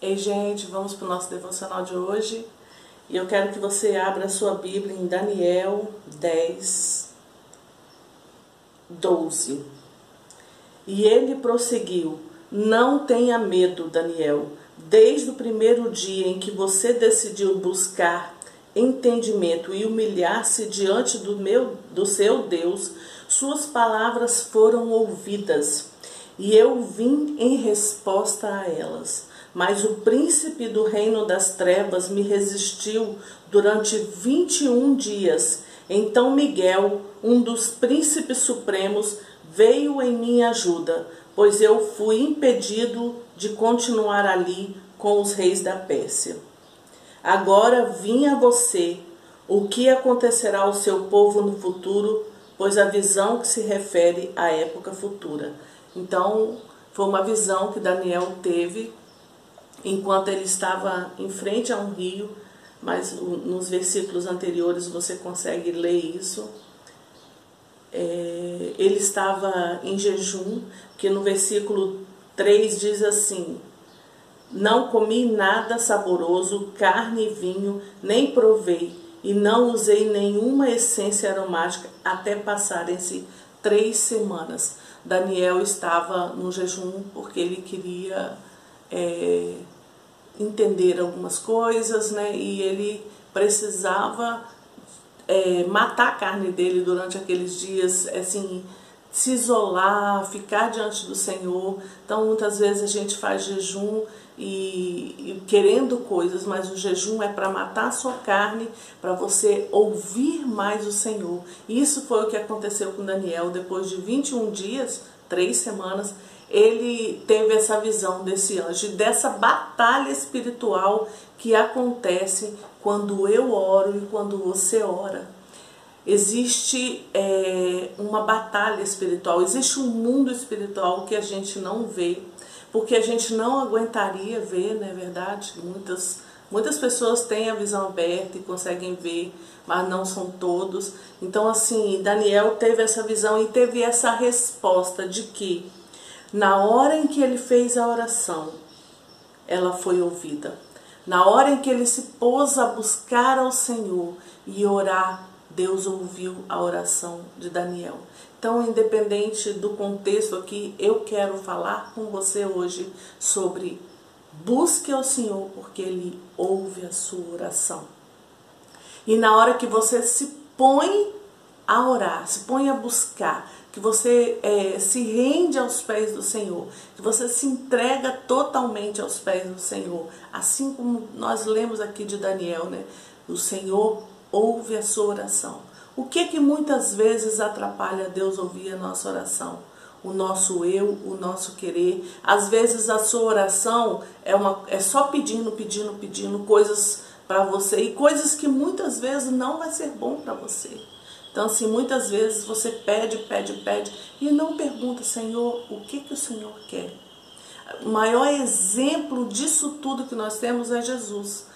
Ei, gente, vamos para o nosso devocional de hoje. E eu quero que você abra a sua Bíblia em Daniel 10, 12. E ele prosseguiu: Não tenha medo, Daniel. Desde o primeiro dia em que você decidiu buscar entendimento e humilhar-se diante do meu do seu Deus, suas palavras foram ouvidas, e eu vim em resposta a elas. Mas o príncipe do reino das trevas me resistiu durante 21 dias. Então Miguel, um dos príncipes supremos, veio em minha ajuda, pois eu fui impedido de continuar ali com os reis da Pérsia. Agora vinha você o que acontecerá ao seu povo no futuro, pois a visão que se refere à época futura. Então, foi uma visão que Daniel teve enquanto ele estava em frente a um rio, mas nos versículos anteriores você consegue ler isso. É, ele estava em jejum, que no versículo 3 diz assim: Não comi nada saboroso, carne e vinho, nem provei, e não usei nenhuma essência aromática até passarem-se três semanas. Daniel estava no jejum porque ele queria é, entender algumas coisas, né? E ele precisava é, matar a carne dele durante aqueles dias, assim, se isolar, ficar diante do Senhor. Então, muitas vezes a gente faz jejum e, e querendo coisas, mas o jejum é para matar a sua carne, para você ouvir mais o Senhor. Isso foi o que aconteceu com Daniel depois de 21 dias, três semanas ele teve essa visão desse anjo, dessa batalha espiritual que acontece quando eu oro e quando você ora. Existe é, uma batalha espiritual, existe um mundo espiritual que a gente não vê, porque a gente não aguentaria ver, não é verdade? Muitas, muitas pessoas têm a visão aberta e conseguem ver, mas não são todos. Então, assim, Daniel teve essa visão e teve essa resposta de que na hora em que ele fez a oração, ela foi ouvida. Na hora em que ele se pôs a buscar ao Senhor e orar, Deus ouviu a oração de Daniel. Então, independente do contexto aqui, eu quero falar com você hoje sobre busque ao Senhor, porque Ele ouve a sua oração. E na hora que você se põe a orar, se põe a buscar, que você é, se rende aos pés do Senhor, que você se entrega totalmente aos pés do Senhor, assim como nós lemos aqui de Daniel, né? O Senhor ouve a sua oração. O que que muitas vezes atrapalha Deus ouvir a nossa oração? O nosso eu, o nosso querer. Às vezes a sua oração é, uma, é só pedindo, pedindo, pedindo coisas para você e coisas que muitas vezes não vai ser bom para você. Então, assim, muitas vezes você pede, pede, pede e não pergunta, Senhor, o que, que o Senhor quer? O maior exemplo disso tudo que nós temos é Jesus.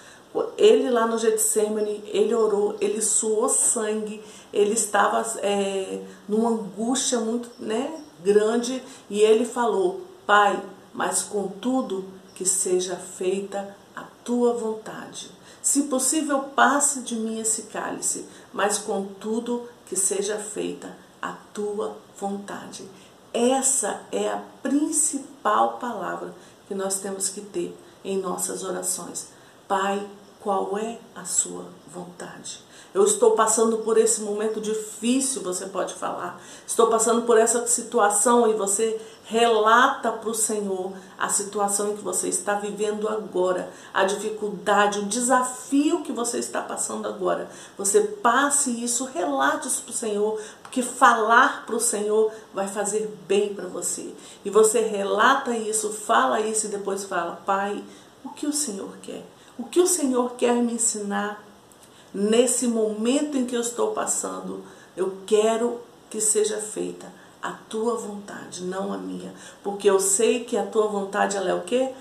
Ele lá no Getsemane, ele orou, ele suou sangue, ele estava é, numa angústia muito né, grande e ele falou: Pai, mas contudo que seja feita tua vontade. Se possível, passe de mim esse cálice, mas contudo que seja feita a tua vontade. Essa é a principal palavra que nós temos que ter em nossas orações. Pai, qual é a sua vontade? Eu estou passando por esse momento difícil, você pode falar. Estou passando por essa situação e você relata para o Senhor a situação em que você está vivendo agora, a dificuldade, o desafio que você está passando agora. Você passe isso, relate isso para o Senhor, porque falar para o Senhor vai fazer bem para você. E você relata isso, fala isso e depois fala: Pai, o que o Senhor quer? O que o Senhor quer me ensinar? nesse momento em que eu estou passando, eu quero que seja feita a tua vontade, não a minha, porque eu sei que a tua vontade ela é o quê?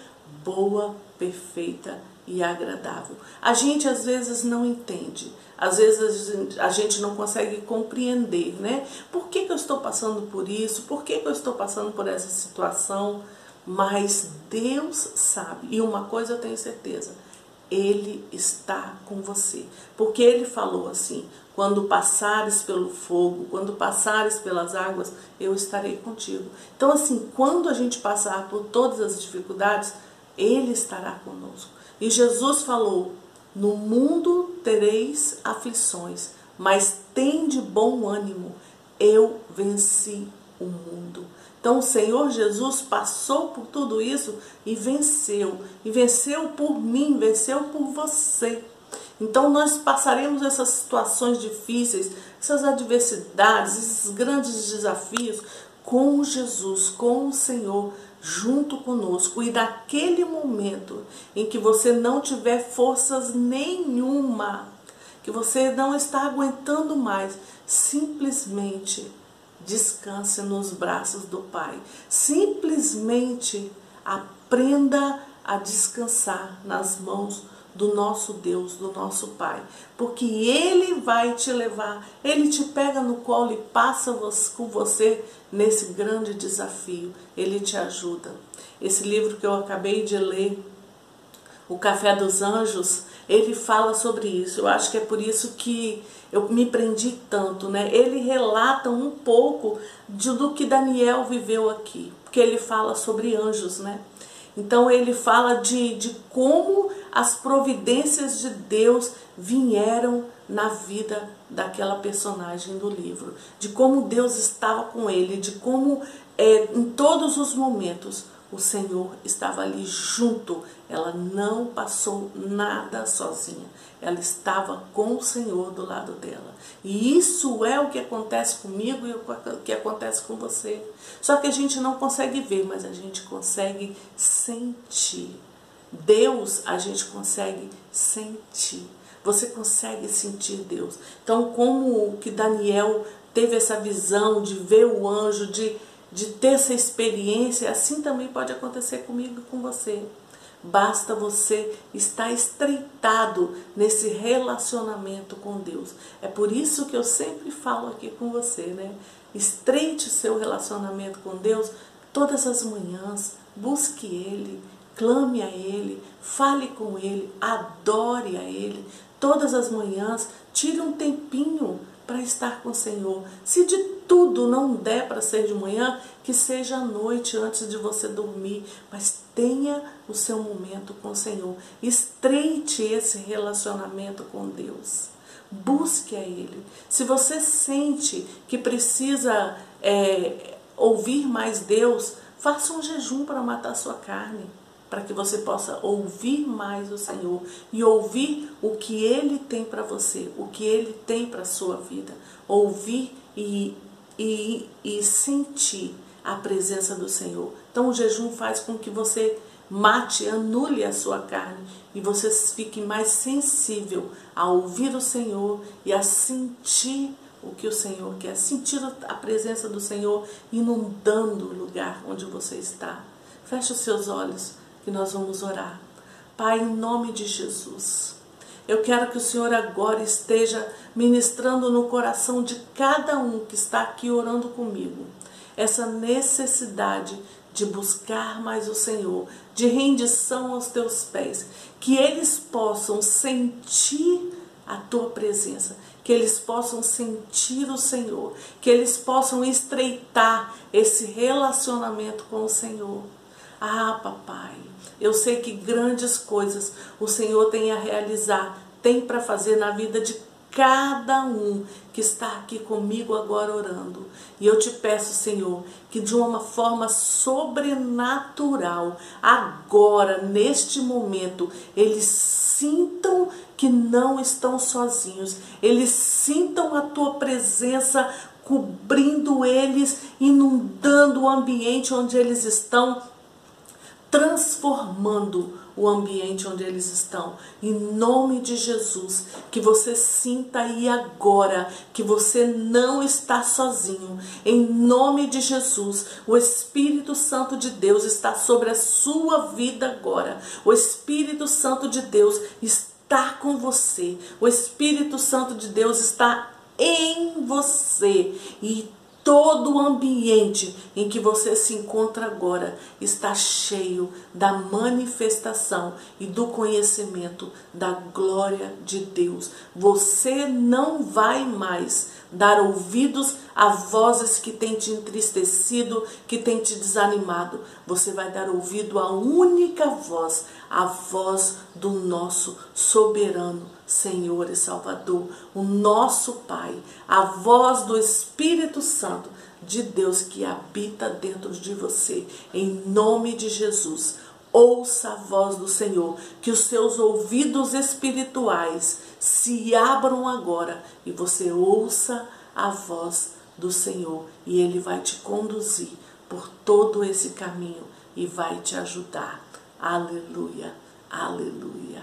Boa, perfeita e agradável. A gente às vezes não entende, às vezes a gente não consegue compreender, né? Por que, que eu estou passando por isso? Por que, que eu estou passando por essa situação? mas Deus sabe. E uma coisa eu tenho certeza: Ele está com você. Porque Ele falou assim: quando passares pelo fogo, quando passares pelas águas, eu estarei contigo. Então, assim, quando a gente passar por todas as dificuldades, Ele estará conosco. E Jesus falou: No mundo tereis aflições, mas tende bom ânimo, eu venci o mundo. Então o Senhor Jesus passou por tudo isso e venceu. E venceu por mim, venceu por você. Então nós passaremos essas situações difíceis, essas adversidades, esses grandes desafios com Jesus, com o Senhor junto conosco. E daquele momento em que você não tiver forças nenhuma, que você não está aguentando mais, simplesmente descanse nos braços do Pai. Simplesmente aprenda a descansar nas mãos do nosso Deus, do nosso Pai, porque Ele vai te levar, Ele te pega no colo e passa com você nesse grande desafio, Ele te ajuda. Esse livro que eu acabei de ler, O Café dos Anjos, ele fala sobre isso. Eu acho que é por isso que eu me prendi tanto, né? Ele relata um pouco de, do que Daniel viveu aqui, porque ele fala sobre anjos, né? Então ele fala de, de como as providências de Deus vieram na vida daquela personagem do livro, de como Deus estava com ele, de como é, em todos os momentos o Senhor estava ali junto. Ela não passou nada sozinha. Ela estava com o Senhor do lado dela. E isso é o que acontece comigo e o que acontece com você. Só que a gente não consegue ver, mas a gente consegue sentir. Deus a gente consegue sentir. Você consegue sentir Deus. Então, como que Daniel teve essa visão de ver o anjo, de de ter essa experiência, assim também pode acontecer comigo e com você. Basta você estar estreitado nesse relacionamento com Deus. É por isso que eu sempre falo aqui com você, né? Estreite seu relacionamento com Deus todas as manhãs, busque Ele, clame a Ele, fale com Ele, adore a Ele. Todas as manhãs, tire um tempinho para estar com o Senhor. Se de tudo não der para ser de manhã, que seja à noite antes de você dormir, mas tenha o seu momento com o Senhor. Estreite esse relacionamento com Deus. Busque a Ele. Se você sente que precisa é, ouvir mais Deus, faça um jejum para matar sua carne para que você possa ouvir mais o Senhor e ouvir o que Ele tem para você, o que Ele tem para sua vida. Ouvir e, e, e sentir a presença do Senhor. Então o jejum faz com que você mate, anule a sua carne e você fique mais sensível a ouvir o Senhor e a sentir o que o Senhor quer, sentir a presença do Senhor inundando o lugar onde você está. Feche os seus olhos que nós vamos orar. Pai, em nome de Jesus, eu quero que o Senhor agora esteja ministrando no coração de cada um que está aqui orando comigo essa necessidade de buscar mais o Senhor, de rendição aos teus pés, que eles possam sentir a tua presença, que eles possam sentir o Senhor, que eles possam estreitar esse relacionamento com o Senhor. Ah, papai, eu sei que grandes coisas o Senhor tem a realizar, tem para fazer na vida de cada um que está aqui comigo agora orando. E eu te peço, Senhor, que de uma forma sobrenatural, agora, neste momento, eles sintam que não estão sozinhos, eles sintam a tua presença cobrindo eles, inundando o ambiente onde eles estão transformando o ambiente onde eles estão. Em nome de Jesus, que você sinta aí agora que você não está sozinho. Em nome de Jesus, o Espírito Santo de Deus está sobre a sua vida agora. O Espírito Santo de Deus está com você. O Espírito Santo de Deus está em você e todo o ambiente em que você se encontra agora está cheio da manifestação e do conhecimento da glória de Deus. Você não vai mais dar ouvidos a vozes que têm te entristecido, que têm te desanimado. Você vai dar ouvido à única voz, a voz do nosso soberano Senhor e Salvador, o nosso Pai, a voz do Espírito Santo de Deus que habita dentro de você, em nome de Jesus. Ouça a voz do Senhor, que os seus ouvidos espirituais se abram agora e você ouça a voz do Senhor e Ele vai te conduzir por todo esse caminho e vai te ajudar. Aleluia, aleluia.